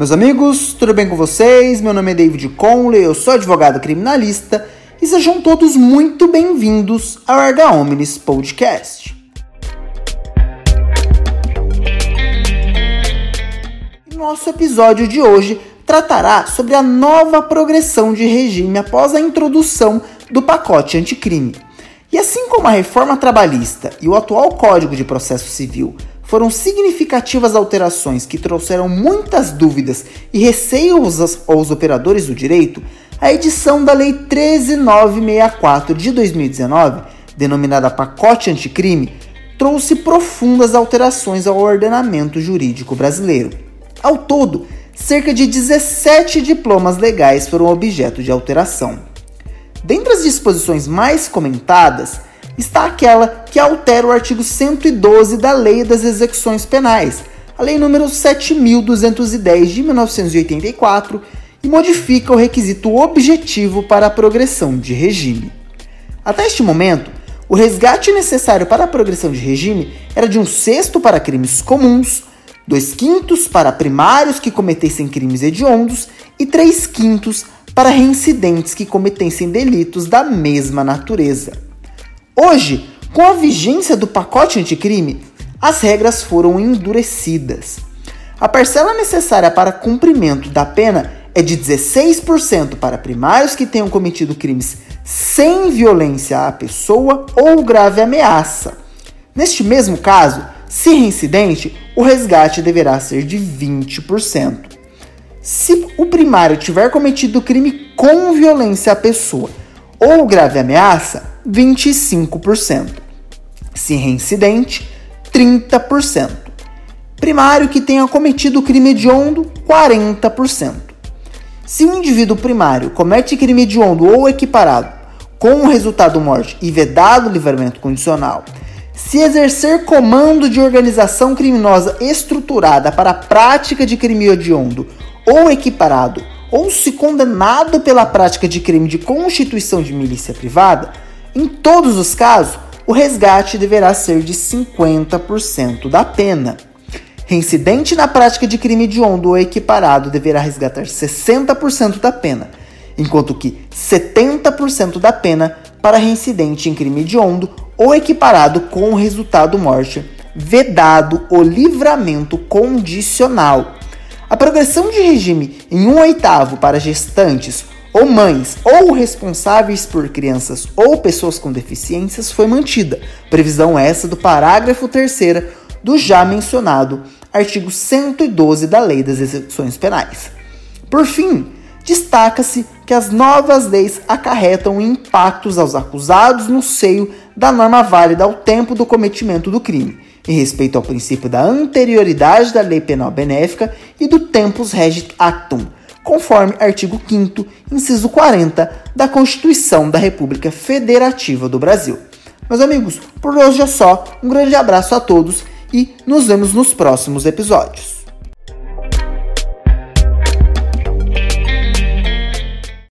Meus amigos, tudo bem com vocês? Meu nome é David Conley, eu sou advogado criminalista e sejam todos muito bem-vindos ao Arga Omnis Podcast. Nosso episódio de hoje tratará sobre a nova progressão de regime após a introdução do pacote anticrime. E assim como a reforma trabalhista e o atual Código de Processo Civil foram significativas alterações que trouxeram muitas dúvidas e receios aos, aos operadores do direito, a edição da Lei 13964 de 2019, denominada Pacote Anticrime, trouxe profundas alterações ao ordenamento jurídico brasileiro. Ao todo, cerca de 17 diplomas legais foram objeto de alteração. Dentre as disposições mais comentadas, está aquela que altera o artigo 112 da Lei das Execuções Penais, a Lei número 7210 de 1984, e modifica o requisito objetivo para a progressão de regime. Até este momento, o resgate necessário para a progressão de regime era de um sexto para crimes comuns, dois quintos para primários que cometessem crimes hediondos e três quintos para reincidentes que cometessem delitos da mesma natureza. Hoje, com a vigência do pacote anticrime, as regras foram endurecidas. A parcela necessária para cumprimento da pena é de 16% para primários que tenham cometido crimes sem violência à pessoa ou grave ameaça. Neste mesmo caso, se reincidente, o resgate deverá ser de 20%. Se o primário tiver cometido crime com violência à pessoa ou grave ameaça, 25%. Se reincidente, 30%. Primário que tenha cometido crime hediondo, 40%. Se o indivíduo primário comete crime hediondo ou equiparado com o resultado morte e vedado livramento condicional, se exercer comando de organização criminosa estruturada para a prática de crime hediondo ou equiparado, ou se condenado pela prática de crime de constituição de milícia privada, em todos os casos, o resgate deverá ser de 50% da pena. Reincidente na prática de crime hediondo ou equiparado deverá resgatar 60% da pena, enquanto que 70% da pena para reincidente em crime hediondo ou equiparado com o resultado morte, vedado o livramento condicional. A progressão de regime em um oitavo para gestantes ou mães ou responsáveis por crianças ou pessoas com deficiências foi mantida. Previsão essa do parágrafo 3 do já mencionado artigo 112 da Lei das Execuções Penais. Por fim, destaca-se que as novas leis acarretam impactos aos acusados no seio da norma válida ao tempo do cometimento do crime, em respeito ao princípio da anterioridade da lei penal benéfica e do tempus regit actum, conforme artigo 5 inciso 40 da Constituição da República Federativa do Brasil. Meus amigos, por hoje é só. Um grande abraço a todos e nos vemos nos próximos episódios.